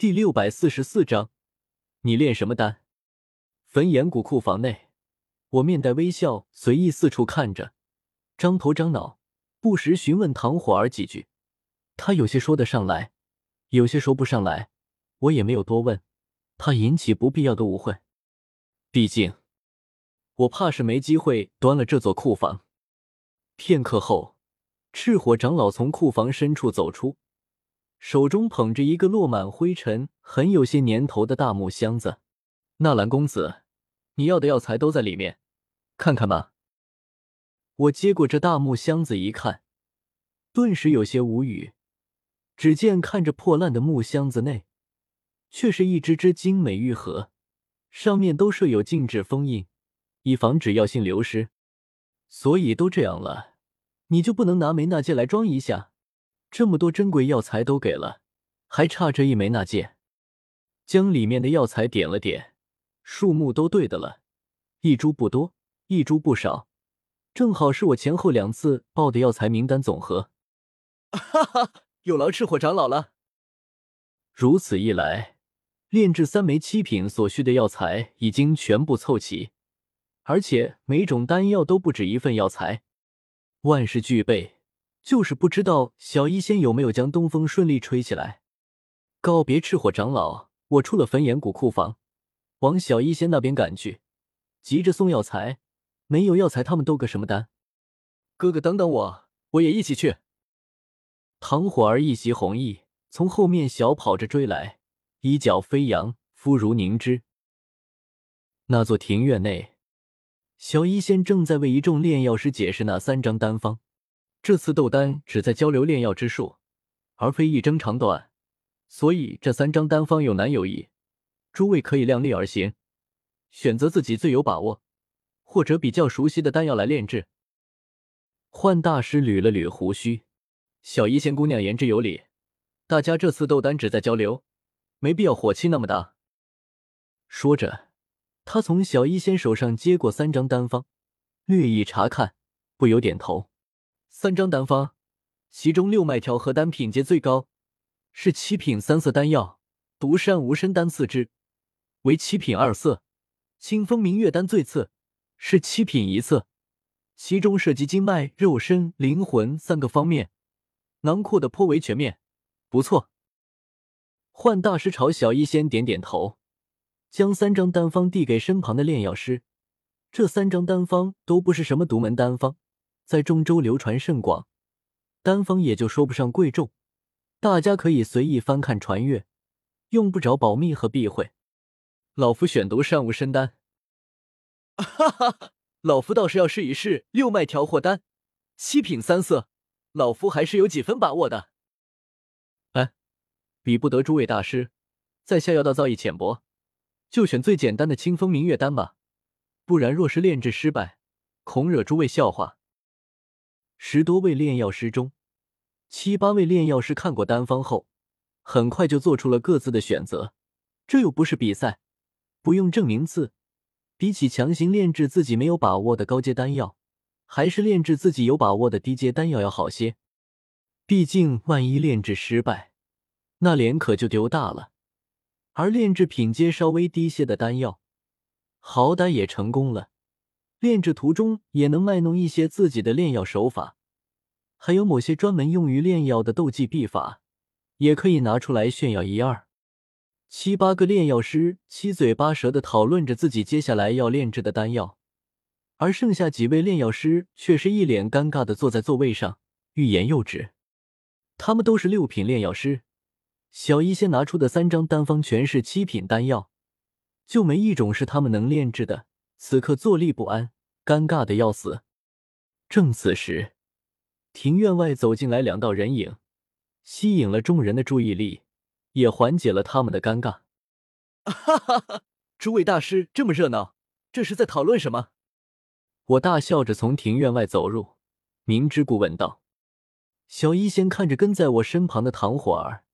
第六百四十四章，你炼什么丹？焚岩谷库房内，我面带微笑，随意四处看着，张头张脑，不时询问唐火儿几句。他有些说得上来，有些说不上来，我也没有多问，怕引起不必要的误会。毕竟，我怕是没机会端了这座库房。片刻后，赤火长老从库房深处走出。手中捧着一个落满灰尘、很有些年头的大木箱子，纳兰公子，你要的药材都在里面，看看吧。我接过这大木箱子一看，顿时有些无语。只见看着破烂的木箱子内，却是一只只精美玉盒，上面都设有禁制封印，以防止药性流失。所以都这样了，你就不能拿梅纳戒来装一下？这么多珍贵药材都给了，还差这一枚纳戒。将里面的药材点了点，数目都对的了，一株不多，一株不少，正好是我前后两次报的药材名单总和。哈哈，有劳赤火长老了。如此一来，炼制三枚七品所需的药材已经全部凑齐，而且每种丹药都不止一份药材，万事俱备。就是不知道小医仙有没有将东风顺利吹起来。告别赤火长老，我出了焚炎谷库房，往小医仙那边赶去，急着送药材。没有药材，他们斗个什么丹？哥哥，等等我，我也一起去。唐火儿一袭红衣，从后面小跑着追来，衣角飞扬，肤如凝脂。那座庭院内，小医仙正在为一众炼药师解释那三张丹方。这次斗丹只在交流炼药之术，而非一争长短，所以这三张丹方有难有易，诸位可以量力而行，选择自己最有把握或者比较熟悉的丹药来炼制。幻大师捋了捋胡须，小医仙姑娘言之有理，大家这次斗丹只在交流，没必要火气那么大。说着，他从小医仙手上接过三张丹方，略一查看，不由点头。三张丹方，其中六脉调和丹品阶最高，是七品三色丹药；独山无身丹次之，为七品二色；清风明月丹最次，是七品一色。其中涉及经脉、肉身、灵魂三个方面，囊括的颇为全面，不错。幻大师朝小医仙点点头，将三张丹方递给身旁的炼药师。这三张丹方都不是什么独门丹方。在中州流传甚广，丹方也就说不上贵重，大家可以随意翻看传阅，用不着保密和避讳。老夫选读善无生丹，哈哈，老夫倒是要试一试六脉调和丹，七品三色，老夫还是有几分把握的。哎，比不得诸位大师，在下药道造诣浅薄，就选最简单的清风明月丹吧，不然若是炼制失败，恐惹诸位笑话。十多位炼药师中，七八位炼药师看过丹方后，很快就做出了各自的选择。这又不是比赛，不用证名次。比起强行炼制自己没有把握的高阶丹药，还是炼制自己有把握的低阶丹药要好些。毕竟，万一炼制失败，那脸可就丢大了。而炼制品阶稍微低些的丹药，好歹也成功了。炼制途中也能卖弄一些自己的炼药手法，还有某些专门用于炼药的斗技秘法，也可以拿出来炫耀一二。七八个炼药师七嘴八舌的讨论着自己接下来要炼制的丹药，而剩下几位炼药师却是一脸尴尬的坐在座位上，欲言又止。他们都是六品炼药师，小医仙拿出的三张丹方全是七品丹药，就没一种是他们能炼制的。此刻坐立不安，尴尬的要死。正此时，庭院外走进来两道人影，吸引了众人的注意力，也缓解了他们的尴尬。哈哈哈！诸位大师这么热闹，这是在讨论什么？我大笑着从庭院外走入，明知故问道。小医仙看着跟在我身旁的唐火儿，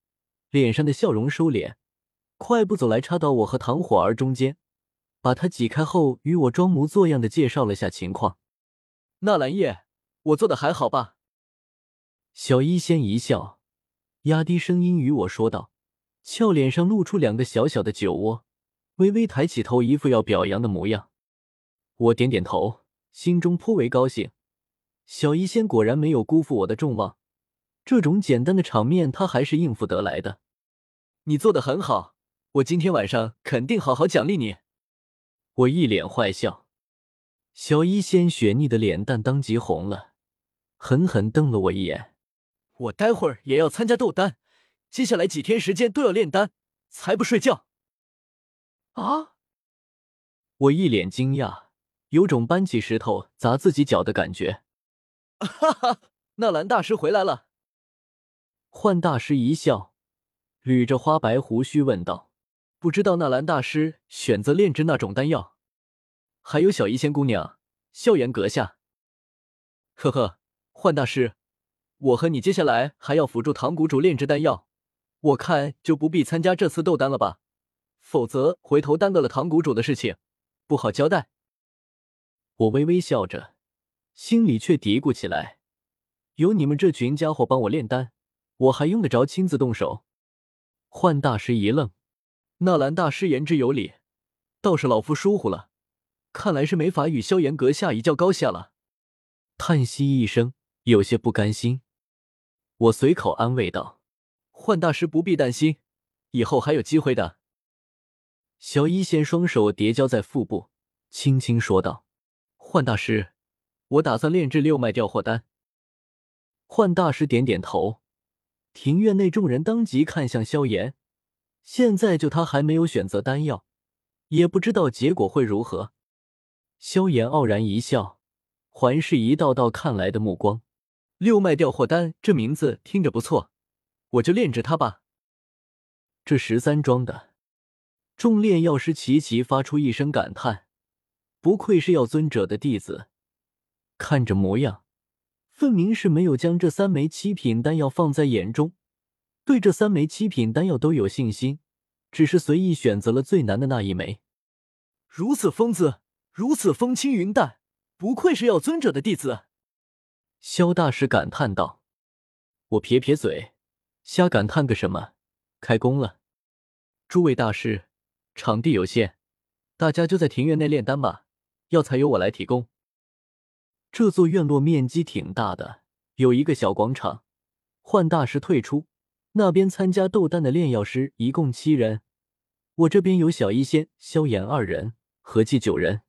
脸上的笑容收敛，快步走来，插到我和唐火儿中间。把他挤开后，与我装模作样的介绍了下情况。纳兰叶，我做的还好吧？小医仙一笑，压低声音与我说道，俏脸上露出两个小小的酒窝，微微抬起头，一副要表扬的模样。我点点头，心中颇为高兴。小医仙果然没有辜负我的众望，这种简单的场面他还是应付得来的。你做的很好，我今天晚上肯定好好奖励你。我一脸坏笑，小医仙雪腻的脸蛋当即红了，狠狠瞪了我一眼。我待会儿也要参加斗丹，接下来几天时间都要炼丹，才不睡觉。啊！我一脸惊讶，有种搬起石头砸自己脚的感觉。哈哈，纳兰大师回来了。幻大师一笑，捋着花白胡须问道：“不知道纳兰大师选择炼制那种丹药？还有小医仙姑娘、萧炎阁下。”呵呵，幻大师。我和你接下来还要辅助唐谷主炼制丹药，我看就不必参加这次斗丹了吧，否则回头耽搁了唐谷主的事情，不好交代。我微微笑着，心里却嘀咕起来：有你们这群家伙帮我炼丹，我还用得着亲自动手？幻大师一愣，纳兰大师言之有理，倒是老夫疏忽了，看来是没法与萧炎阁下一较高下了。叹息一声，有些不甘心。我随口安慰道：“幻大师不必担心，以后还有机会的。”小一仙双手叠交在腹部，轻轻说道：“幻大师，我打算炼制六脉调货丹。”幻大师点点头。庭院内众人当即看向萧炎，现在就他还没有选择丹药，也不知道结果会如何。萧炎傲然一笑，环视一道道看来的目光。六脉调货丹这名字听着不错，我就炼制它吧。这十三庄的众炼药师齐齐发出一声感叹：不愧是药尊者的弟子，看这模样，分明是没有将这三枚七品丹药放在眼中，对这三枚七品丹药都有信心，只是随意选择了最难的那一枚。如此风姿，如此风轻云淡，不愧是药尊者的弟子。萧大师感叹道：“我撇撇嘴，瞎感叹个什么？开工了！诸位大师，场地有限，大家就在庭院内炼丹吧，药材由我来提供。这座院落面积挺大的，有一个小广场。幻大师退出，那边参加斗丹的炼药师一共七人，我这边有小医仙、萧炎二人，合计九人。”